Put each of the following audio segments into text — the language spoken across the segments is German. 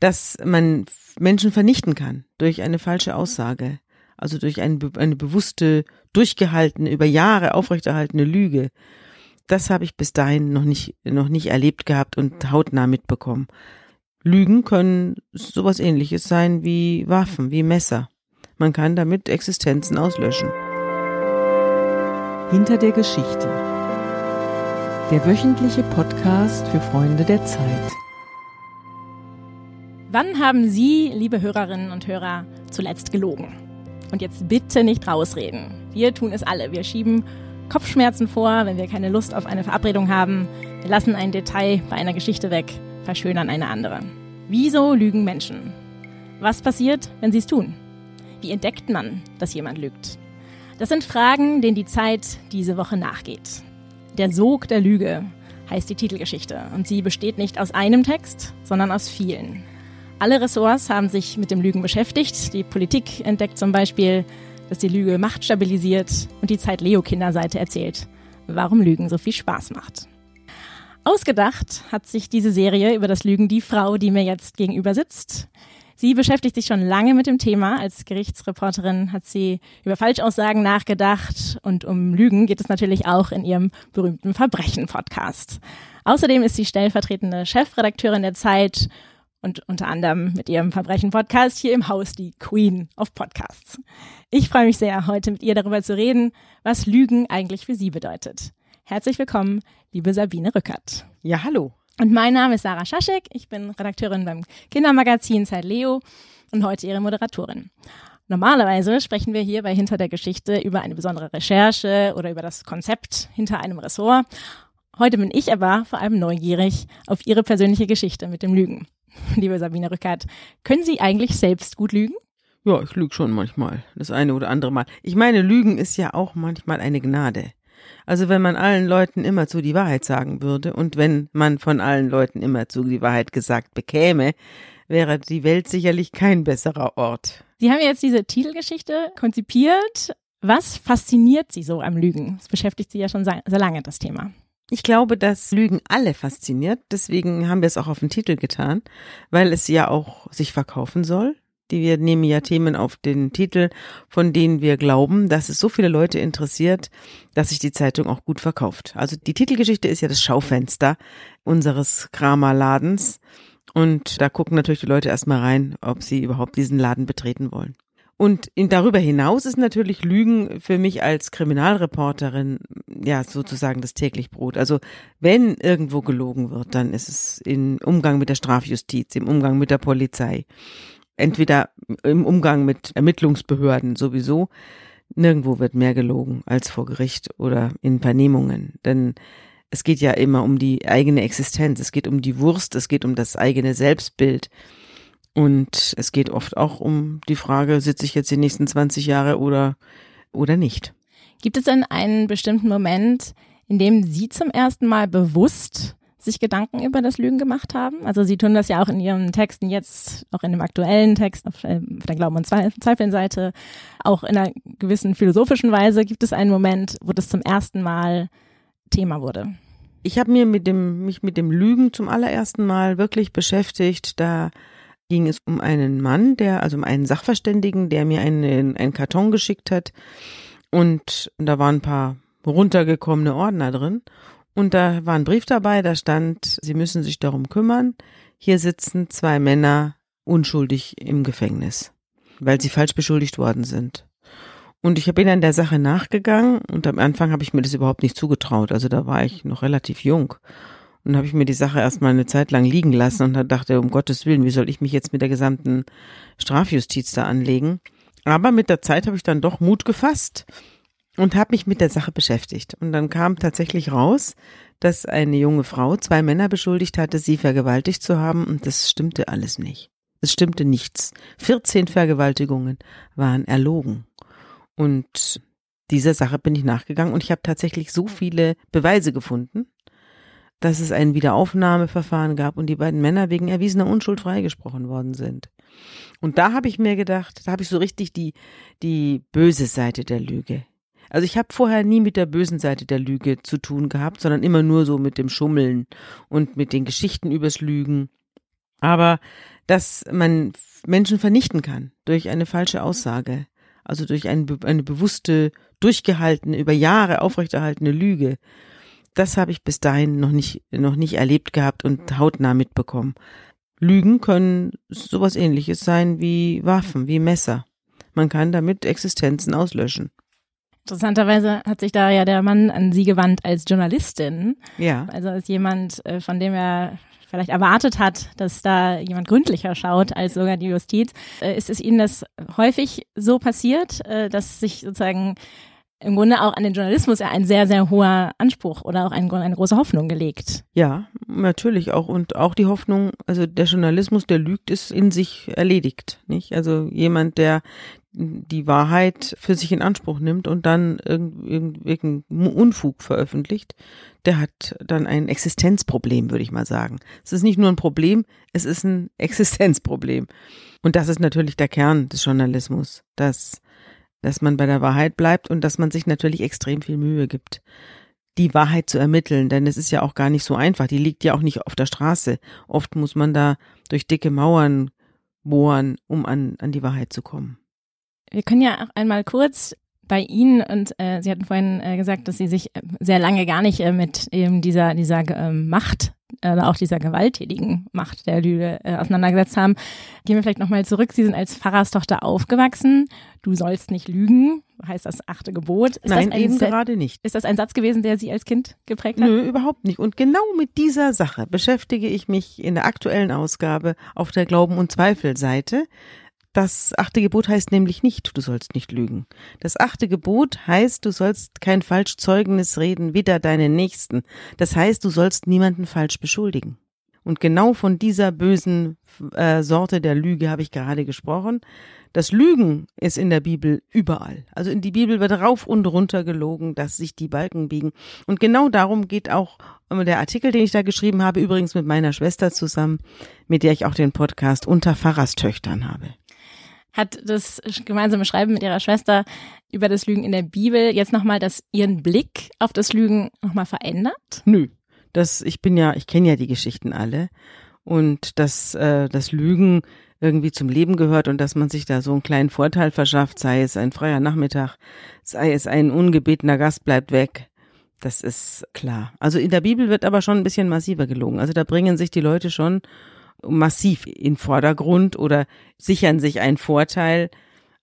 dass man Menschen vernichten kann durch eine falsche Aussage, also durch eine, eine bewusste, durchgehaltene, über Jahre aufrechterhaltene Lüge. Das habe ich bis dahin noch nicht, noch nicht erlebt gehabt und hautnah mitbekommen. Lügen können sowas ähnliches sein wie Waffen, wie Messer. Man kann damit Existenzen auslöschen. Hinter der Geschichte. Der wöchentliche Podcast für Freunde der Zeit. Wann haben Sie, liebe Hörerinnen und Hörer, zuletzt gelogen? Und jetzt bitte nicht rausreden. Wir tun es alle. Wir schieben Kopfschmerzen vor, wenn wir keine Lust auf eine Verabredung haben. Wir lassen ein Detail bei einer Geschichte weg, verschönern eine andere. Wieso lügen Menschen? Was passiert, wenn sie es tun? Wie entdeckt man, dass jemand lügt? Das sind Fragen, denen die Zeit diese Woche nachgeht. Der Sog der Lüge heißt die Titelgeschichte und sie besteht nicht aus einem Text, sondern aus vielen. Alle Ressorts haben sich mit dem Lügen beschäftigt. Die Politik entdeckt zum Beispiel, dass die Lüge Macht stabilisiert und die Zeit Leo Kinderseite erzählt, warum Lügen so viel Spaß macht. Ausgedacht hat sich diese Serie über das Lügen die Frau, die mir jetzt gegenüber sitzt. Sie beschäftigt sich schon lange mit dem Thema. Als Gerichtsreporterin hat sie über Falschaussagen nachgedacht und um Lügen geht es natürlich auch in ihrem berühmten Verbrechen-Podcast. Außerdem ist sie stellvertretende Chefredakteurin der Zeit und unter anderem mit ihrem Verbrechen-Podcast hier im Haus die Queen of Podcasts. Ich freue mich sehr, heute mit ihr darüber zu reden, was Lügen eigentlich für sie bedeutet. Herzlich willkommen, liebe Sabine Rückert. Ja, hallo. Und mein Name ist Sarah Schaschek. Ich bin Redakteurin beim Kindermagazin Zeit Leo und heute ihre Moderatorin. Normalerweise sprechen wir hier bei Hinter der Geschichte über eine besondere Recherche oder über das Konzept hinter einem Ressort. Heute bin ich aber vor allem neugierig auf Ihre persönliche Geschichte mit dem Lügen. Liebe Sabine Rückert, können Sie eigentlich selbst gut lügen? Ja, ich lüge schon manchmal. Das eine oder andere Mal. Ich meine, Lügen ist ja auch manchmal eine Gnade. Also wenn man allen Leuten immer zu die Wahrheit sagen würde und wenn man von allen Leuten immer zu die Wahrheit gesagt bekäme, wäre die Welt sicherlich kein besserer Ort. Sie haben jetzt diese Titelgeschichte konzipiert. Was fasziniert Sie so am Lügen? Das beschäftigt Sie ja schon sehr lange, das Thema. Ich glaube, dass Lügen alle fasziniert. Deswegen haben wir es auch auf den Titel getan, weil es ja auch sich verkaufen soll. Die wir nehmen ja Themen auf den Titel, von denen wir glauben, dass es so viele Leute interessiert, dass sich die Zeitung auch gut verkauft. Also die Titelgeschichte ist ja das Schaufenster unseres Kramerladens. Und da gucken natürlich die Leute erstmal rein, ob sie überhaupt diesen Laden betreten wollen. Und darüber hinaus ist natürlich Lügen für mich als Kriminalreporterin ja sozusagen das täglich Brot. Also wenn irgendwo gelogen wird, dann ist es im Umgang mit der Strafjustiz, im Umgang mit der Polizei, entweder im Umgang mit Ermittlungsbehörden sowieso. Nirgendwo wird mehr gelogen als vor Gericht oder in Vernehmungen. Denn es geht ja immer um die eigene Existenz, es geht um die Wurst, es geht um das eigene Selbstbild. Und es geht oft auch um die Frage, sitze ich jetzt die nächsten 20 Jahre oder, oder nicht. Gibt es denn einen bestimmten Moment, in dem Sie zum ersten Mal bewusst sich Gedanken über das Lügen gemacht haben? Also Sie tun das ja auch in Ihren Texten jetzt, auch in dem aktuellen Text auf, äh, der Glauben- und Zweifeln-Seite, auch in einer gewissen philosophischen Weise. Gibt es einen Moment, wo das zum ersten Mal Thema wurde? Ich habe mir mit dem, mich mit dem Lügen zum allerersten Mal wirklich beschäftigt. Da ging es um einen Mann, der, also um einen Sachverständigen, der mir einen, einen Karton geschickt hat. Und da waren ein paar runtergekommene Ordner drin. Und da war ein Brief dabei, da stand, Sie müssen sich darum kümmern. Hier sitzen zwei Männer unschuldig im Gefängnis, weil sie falsch beschuldigt worden sind. Und ich bin an der Sache nachgegangen und am Anfang habe ich mir das überhaupt nicht zugetraut. Also da war ich noch relativ jung. Und habe ich mir die Sache erstmal eine Zeit lang liegen lassen und dachte, um Gottes Willen, wie soll ich mich jetzt mit der gesamten Strafjustiz da anlegen? Aber mit der Zeit habe ich dann doch Mut gefasst und habe mich mit der Sache beschäftigt. Und dann kam tatsächlich raus, dass eine junge Frau zwei Männer beschuldigt hatte, sie vergewaltigt zu haben. Und das stimmte alles nicht. Es stimmte nichts. 14 Vergewaltigungen waren erlogen. Und dieser Sache bin ich nachgegangen und ich habe tatsächlich so viele Beweise gefunden, dass es ein Wiederaufnahmeverfahren gab und die beiden Männer wegen erwiesener Unschuld freigesprochen worden sind. Und da habe ich mir gedacht, da habe ich so richtig die, die böse Seite der Lüge. Also ich habe vorher nie mit der bösen Seite der Lüge zu tun gehabt, sondern immer nur so mit dem Schummeln und mit den Geschichten übers Lügen. Aber dass man Menschen vernichten kann durch eine falsche Aussage, also durch eine, eine bewusste, durchgehaltene, über Jahre aufrechterhaltene Lüge, das habe ich bis dahin noch nicht, noch nicht erlebt gehabt und hautnah mitbekommen. Lügen können sowas ähnliches sein wie Waffen, wie Messer. Man kann damit Existenzen auslöschen. Interessanterweise hat sich da ja der Mann an Sie gewandt als Journalistin. Ja. Also als jemand, äh, von dem er vielleicht erwartet hat, dass da jemand gründlicher schaut als sogar die Justiz. Äh, ist es Ihnen das häufig so passiert, äh, dass sich sozusagen im Grunde auch an den Journalismus ja ein sehr, sehr hoher Anspruch oder auch ein, eine große Hoffnung gelegt. Ja, natürlich auch. Und auch die Hoffnung, also der Journalismus, der lügt, ist in sich erledigt, nicht? Also jemand, der die Wahrheit für sich in Anspruch nimmt und dann irgendeinen Unfug veröffentlicht, der hat dann ein Existenzproblem, würde ich mal sagen. Es ist nicht nur ein Problem, es ist ein Existenzproblem. Und das ist natürlich der Kern des Journalismus, dass dass man bei der Wahrheit bleibt und dass man sich natürlich extrem viel Mühe gibt, die Wahrheit zu ermitteln, denn es ist ja auch gar nicht so einfach. Die liegt ja auch nicht auf der Straße. Oft muss man da durch dicke Mauern bohren, um an, an die Wahrheit zu kommen. Wir können ja auch einmal kurz bei Ihnen und äh, Sie hatten vorhin äh, gesagt, dass Sie sich äh, sehr lange gar nicht äh, mit eben dieser dieser äh, Macht oder auch dieser gewalttätigen Macht der Lüge äh, auseinandergesetzt haben. Gehen wir vielleicht nochmal zurück. Sie sind als Pfarrerstochter aufgewachsen. Du sollst nicht lügen, heißt das achte Gebot. Ist Nein, das eben gerade nicht. Ist das ein Satz gewesen, der Sie als Kind geprägt hat? Nö, überhaupt nicht. Und genau mit dieser Sache beschäftige ich mich in der aktuellen Ausgabe auf der Glauben- und Zweifelseite. Das achte Gebot heißt nämlich nicht, du sollst nicht lügen. Das achte Gebot heißt, du sollst kein Falschzeugnis reden, wider deinen Nächsten. Das heißt, du sollst niemanden falsch beschuldigen. Und genau von dieser bösen äh, Sorte der Lüge habe ich gerade gesprochen. Das Lügen ist in der Bibel überall. Also in die Bibel wird rauf und runter gelogen, dass sich die Balken biegen. Und genau darum geht auch äh, der Artikel, den ich da geschrieben habe, übrigens mit meiner Schwester zusammen, mit der ich auch den Podcast unter Pfarrerstöchtern habe hat das gemeinsame Schreiben mit ihrer Schwester über das Lügen in der Bibel jetzt nochmal das ihren Blick auf das Lügen nochmal verändert? Nö. Das, ich bin ja, ich kenne ja die Geschichten alle und dass äh, das Lügen irgendwie zum Leben gehört und dass man sich da so einen kleinen Vorteil verschafft, sei es ein freier Nachmittag, sei es ein ungebetener Gast bleibt weg. Das ist klar. Also in der Bibel wird aber schon ein bisschen massiver gelogen. Also da bringen sich die Leute schon massiv in Vordergrund oder sichern sich einen Vorteil.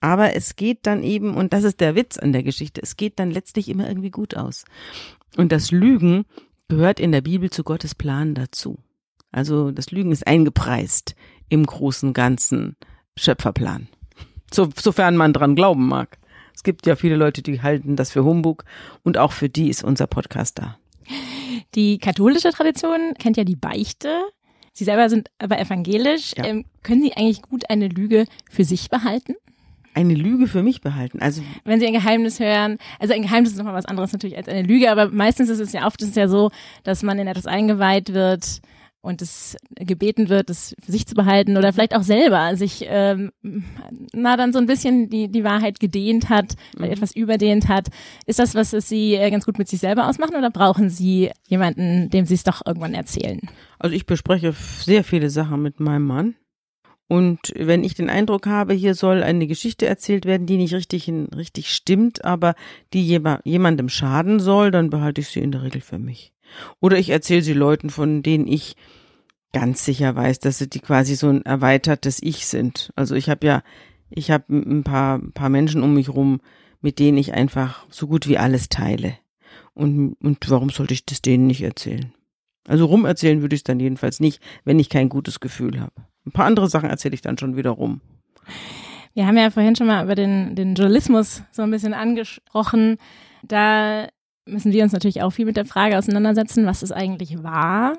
Aber es geht dann eben, und das ist der Witz an der Geschichte, es geht dann letztlich immer irgendwie gut aus. Und das Lügen gehört in der Bibel zu Gottes Plan dazu. Also das Lügen ist eingepreist im großen ganzen Schöpferplan. So, sofern man dran glauben mag. Es gibt ja viele Leute, die halten das für Humbug und auch für die ist unser Podcast da. Die katholische Tradition kennt ja die Beichte. Sie selber sind aber evangelisch. Ja. Ähm, können Sie eigentlich gut eine Lüge für sich behalten? Eine Lüge für mich behalten. Also wenn Sie ein Geheimnis hören, also ein Geheimnis ist nochmal was anderes natürlich als eine Lüge, aber meistens ist es ja oft ist es ja so, dass man in etwas eingeweiht wird, und es gebeten wird, es für sich zu behalten oder vielleicht auch selber sich ähm, na dann so ein bisschen die die Wahrheit gedehnt hat, mhm. etwas überdehnt hat. Ist das was, was Sie äh, ganz gut mit sich selber ausmachen oder brauchen Sie jemanden, dem Sie es doch irgendwann erzählen? Also ich bespreche sehr viele Sachen mit meinem Mann. Und wenn ich den Eindruck habe, hier soll eine Geschichte erzählt werden, die nicht richtig, richtig stimmt, aber die jemandem schaden soll, dann behalte ich sie in der Regel für mich. Oder ich erzähle sie Leuten, von denen ich ganz sicher weiß, dass sie die quasi so ein erweitertes Ich sind. Also ich habe ja, ich habe ein paar, paar Menschen um mich rum, mit denen ich einfach so gut wie alles teile. Und, und warum sollte ich das denen nicht erzählen? Also rumerzählen würde ich es dann jedenfalls nicht, wenn ich kein gutes Gefühl habe. Ein paar andere Sachen erzähle ich dann schon wieder rum. Wir haben ja vorhin schon mal über den, den Journalismus so ein bisschen angesprochen. Da müssen wir uns natürlich auch viel mit der Frage auseinandersetzen, was es eigentlich war.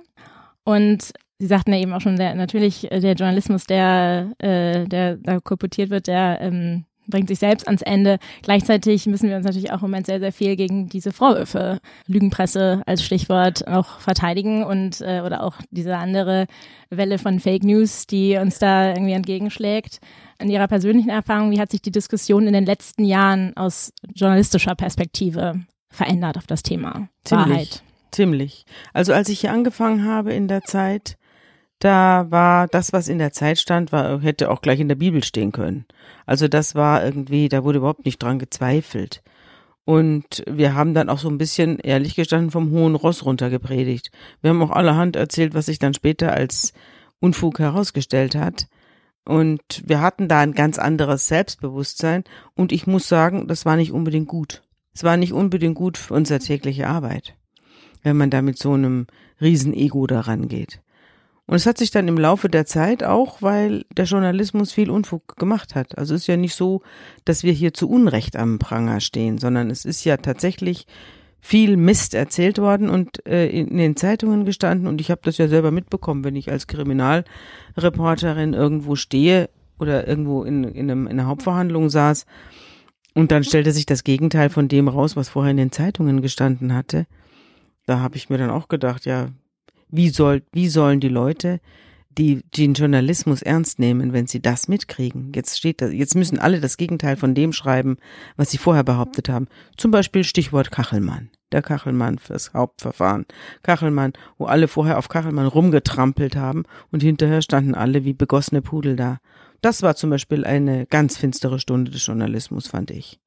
Und Sie sagten ja eben auch schon, der, natürlich äh, der Journalismus, der, äh, der da kolportiert wird, der ähm, bringt sich selbst ans Ende. Gleichzeitig müssen wir uns natürlich auch im Moment sehr, sehr viel gegen diese Vorwürfe, Lügenpresse als Stichwort, auch verteidigen und äh, oder auch diese andere Welle von Fake News, die uns da irgendwie entgegenschlägt. In Ihrer persönlichen Erfahrung, wie hat sich die Diskussion in den letzten Jahren aus journalistischer Perspektive verändert auf das Thema ziemlich, Wahrheit? Ziemlich. Also als ich hier angefangen habe in der Zeit, da war das, was in der Zeit stand, war, hätte auch gleich in der Bibel stehen können. Also das war irgendwie, da wurde überhaupt nicht dran gezweifelt. Und wir haben dann auch so ein bisschen, ehrlich gestanden, vom hohen Ross runtergepredigt. Wir haben auch allerhand erzählt, was sich dann später als Unfug herausgestellt hat. Und wir hatten da ein ganz anderes Selbstbewusstsein. Und ich muss sagen, das war nicht unbedingt gut. Es war nicht unbedingt gut für unsere tägliche Arbeit, wenn man da mit so einem Riesenego daran geht. Und es hat sich dann im Laufe der Zeit auch, weil der Journalismus viel Unfug gemacht hat. Also es ist ja nicht so, dass wir hier zu Unrecht am Pranger stehen, sondern es ist ja tatsächlich viel Mist erzählt worden und äh, in den Zeitungen gestanden. Und ich habe das ja selber mitbekommen, wenn ich als Kriminalreporterin irgendwo stehe oder irgendwo in, in, einem, in einer Hauptverhandlung saß. Und dann stellte sich das Gegenteil von dem raus, was vorher in den Zeitungen gestanden hatte. Da habe ich mir dann auch gedacht, ja, wie soll, wie sollen die Leute die den Journalismus ernst nehmen, wenn sie das mitkriegen. Jetzt steht da, jetzt müssen alle das Gegenteil von dem schreiben, was sie vorher behauptet haben. Zum Beispiel Stichwort Kachelmann. Der Kachelmann fürs Hauptverfahren. Kachelmann, wo alle vorher auf Kachelmann rumgetrampelt haben und hinterher standen alle wie begossene Pudel da. Das war zum Beispiel eine ganz finstere Stunde des Journalismus, fand ich.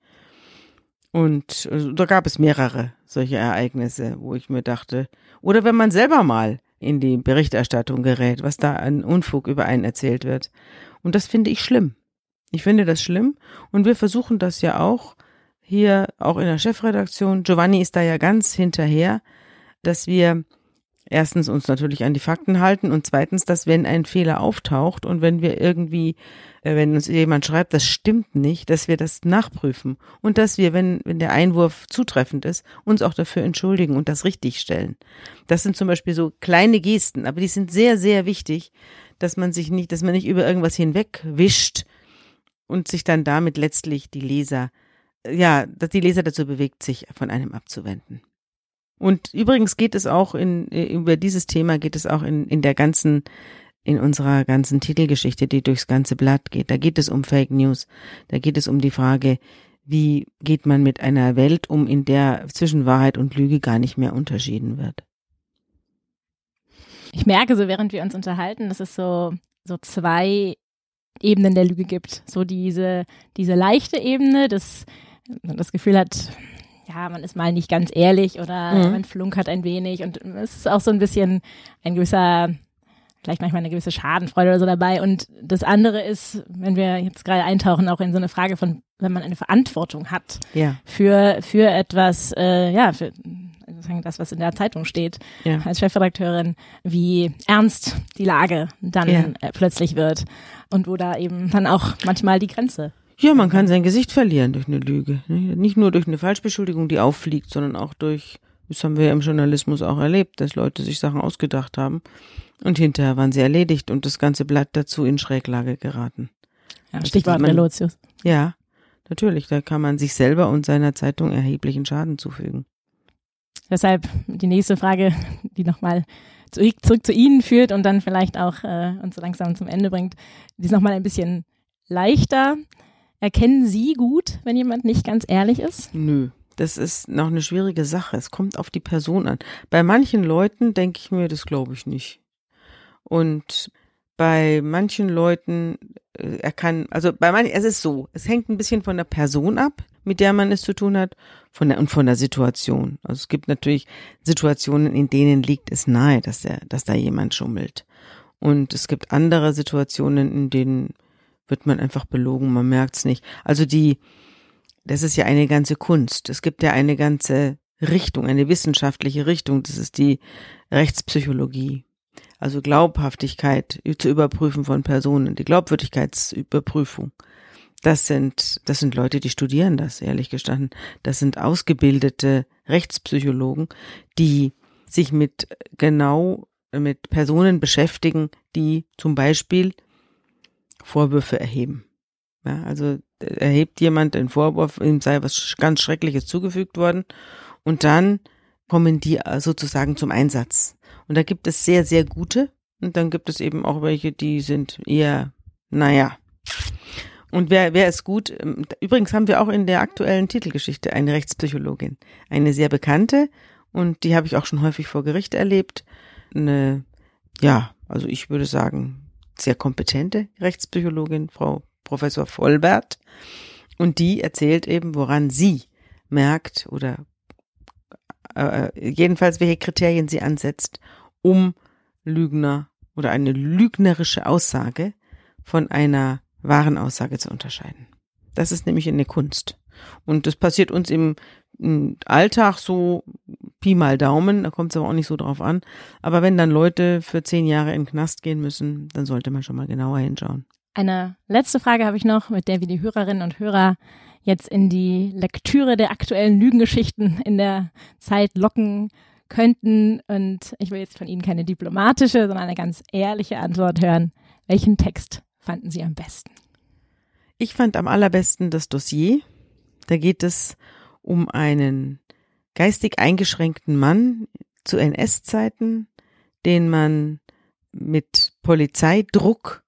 Und also, da gab es mehrere solche Ereignisse, wo ich mir dachte, oder wenn man selber mal in die Berichterstattung gerät, was da an Unfug über einen erzählt wird. Und das finde ich schlimm. Ich finde das schlimm und wir versuchen das ja auch hier, auch in der Chefredaktion. Giovanni ist da ja ganz hinterher, dass wir erstens uns natürlich an die Fakten halten und zweitens, dass wenn ein Fehler auftaucht und wenn wir irgendwie, äh, wenn uns jemand schreibt, das stimmt nicht, dass wir das nachprüfen und dass wir, wenn, wenn der Einwurf zutreffend ist, uns auch dafür entschuldigen und das richtigstellen. Das sind zum Beispiel so kleine Gesten, aber die sind sehr, sehr wichtig, dass man sich nicht, dass man nicht über irgendwas hinwegwischt und sich dann damit letztlich die Leser, ja, dass die Leser dazu bewegt, sich von einem abzuwenden. Und übrigens geht es auch in, über dieses Thema geht es auch in, in der ganzen, in unserer ganzen Titelgeschichte, die durchs ganze Blatt geht. Da geht es um Fake News. Da geht es um die Frage, wie geht man mit einer Welt um, in der zwischen Wahrheit und Lüge gar nicht mehr unterschieden wird. Ich merke so, während wir uns unterhalten, dass es so, so zwei Ebenen der Lüge gibt. So diese, diese leichte Ebene, dass man das Gefühl hat, ja, man ist mal nicht ganz ehrlich oder mhm. man flunkert ein wenig und es ist auch so ein bisschen ein gewisser, vielleicht manchmal eine gewisse Schadenfreude oder so dabei. Und das andere ist, wenn wir jetzt gerade eintauchen, auch in so eine Frage von, wenn man eine Verantwortung hat ja. für, für etwas, äh, ja, für das, was in der Zeitung steht, ja. als Chefredakteurin, wie ernst die Lage dann ja. äh, plötzlich wird und wo da eben dann auch manchmal die Grenze ja, man kann sein Gesicht verlieren durch eine Lüge. Nicht nur durch eine Falschbeschuldigung, die auffliegt, sondern auch durch, das haben wir ja im Journalismus auch erlebt, dass Leute sich Sachen ausgedacht haben und hinterher waren sie erledigt und das ganze Blatt dazu in Schräglage geraten. Ja, Stichwort Relotius. Ja, natürlich, da kann man sich selber und seiner Zeitung erheblichen Schaden zufügen. Deshalb die nächste Frage, die nochmal zurück, zurück zu Ihnen führt und dann vielleicht auch äh, uns so langsam zum Ende bringt, die ist nochmal ein bisschen leichter. Erkennen Sie gut, wenn jemand nicht ganz ehrlich ist? Nö. Das ist noch eine schwierige Sache. Es kommt auf die Person an. Bei manchen Leuten denke ich mir, das glaube ich nicht. Und bei manchen Leuten, äh, er kann, also bei manchen, es ist so, es hängt ein bisschen von der Person ab, mit der man es zu tun hat, von der und von der Situation. Also es gibt natürlich Situationen, in denen liegt es nahe, dass der, dass da jemand schummelt. Und es gibt andere Situationen, in denen wird man einfach belogen, man merkt's nicht. Also die, das ist ja eine ganze Kunst. Es gibt ja eine ganze Richtung, eine wissenschaftliche Richtung. Das ist die Rechtspsychologie. Also Glaubhaftigkeit zu überprüfen von Personen, die Glaubwürdigkeitsüberprüfung. Das sind, das sind Leute, die studieren das, ehrlich gestanden. Das sind ausgebildete Rechtspsychologen, die sich mit genau mit Personen beschäftigen, die zum Beispiel Vorwürfe erheben. Ja, also erhebt jemand den Vorwurf, ihm sei was ganz Schreckliches zugefügt worden und dann kommen die äh, sozusagen zum Einsatz. Und da gibt es sehr, sehr gute und dann gibt es eben auch welche, die sind eher, naja. Und wer, wer ist gut? Ähm, übrigens haben wir auch in der aktuellen Titelgeschichte eine Rechtspsychologin, eine sehr bekannte und die habe ich auch schon häufig vor Gericht erlebt. Eine, ja, also ich würde sagen, sehr kompetente Rechtspsychologin, Frau Professor Vollbert. Und die erzählt eben, woran sie merkt oder äh, jedenfalls welche Kriterien sie ansetzt, um Lügner oder eine lügnerische Aussage von einer wahren Aussage zu unterscheiden. Das ist nämlich eine Kunst. Und das passiert uns im Alltag so Pi mal Daumen, da kommt es aber auch nicht so drauf an. Aber wenn dann Leute für zehn Jahre in den Knast gehen müssen, dann sollte man schon mal genauer hinschauen. Eine letzte Frage habe ich noch, mit der wir die Hörerinnen und Hörer jetzt in die Lektüre der aktuellen Lügengeschichten in der Zeit locken könnten. Und ich will jetzt von Ihnen keine diplomatische, sondern eine ganz ehrliche Antwort hören. Welchen Text fanden Sie am besten? Ich fand am allerbesten das Dossier. Da geht es um einen geistig eingeschränkten Mann zu NS-Zeiten, den man mit Polizeidruck,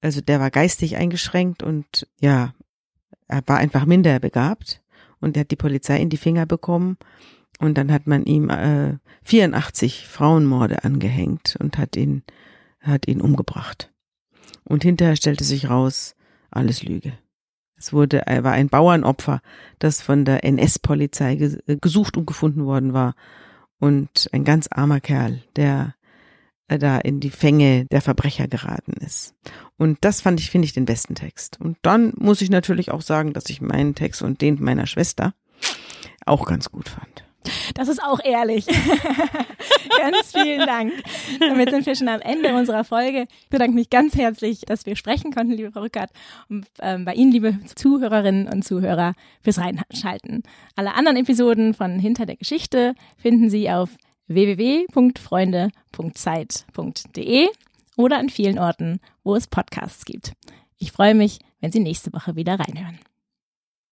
also der war geistig eingeschränkt und ja, er war einfach minder begabt und er hat die Polizei in die Finger bekommen und dann hat man ihm äh, 84 Frauenmorde angehängt und hat ihn hat ihn umgebracht. Und hinterher stellte sich raus, alles Lüge. Es wurde, er war ein Bauernopfer, das von der NS-Polizei gesucht und gefunden worden war. Und ein ganz armer Kerl, der da in die Fänge der Verbrecher geraten ist. Und das fand ich, finde ich, den besten Text. Und dann muss ich natürlich auch sagen, dass ich meinen Text und den meiner Schwester auch ganz gut fand. Das ist auch ehrlich. ganz vielen Dank. Damit sind wir schon am Ende unserer Folge. Ich bedanke mich ganz herzlich, dass wir sprechen konnten, liebe Frau Rückert, und ähm, bei Ihnen, liebe Zuhörerinnen und Zuhörer, fürs Reinschalten. Alle anderen Episoden von Hinter der Geschichte finden Sie auf www.freunde.zeit.de oder an vielen Orten, wo es Podcasts gibt. Ich freue mich, wenn Sie nächste Woche wieder reinhören.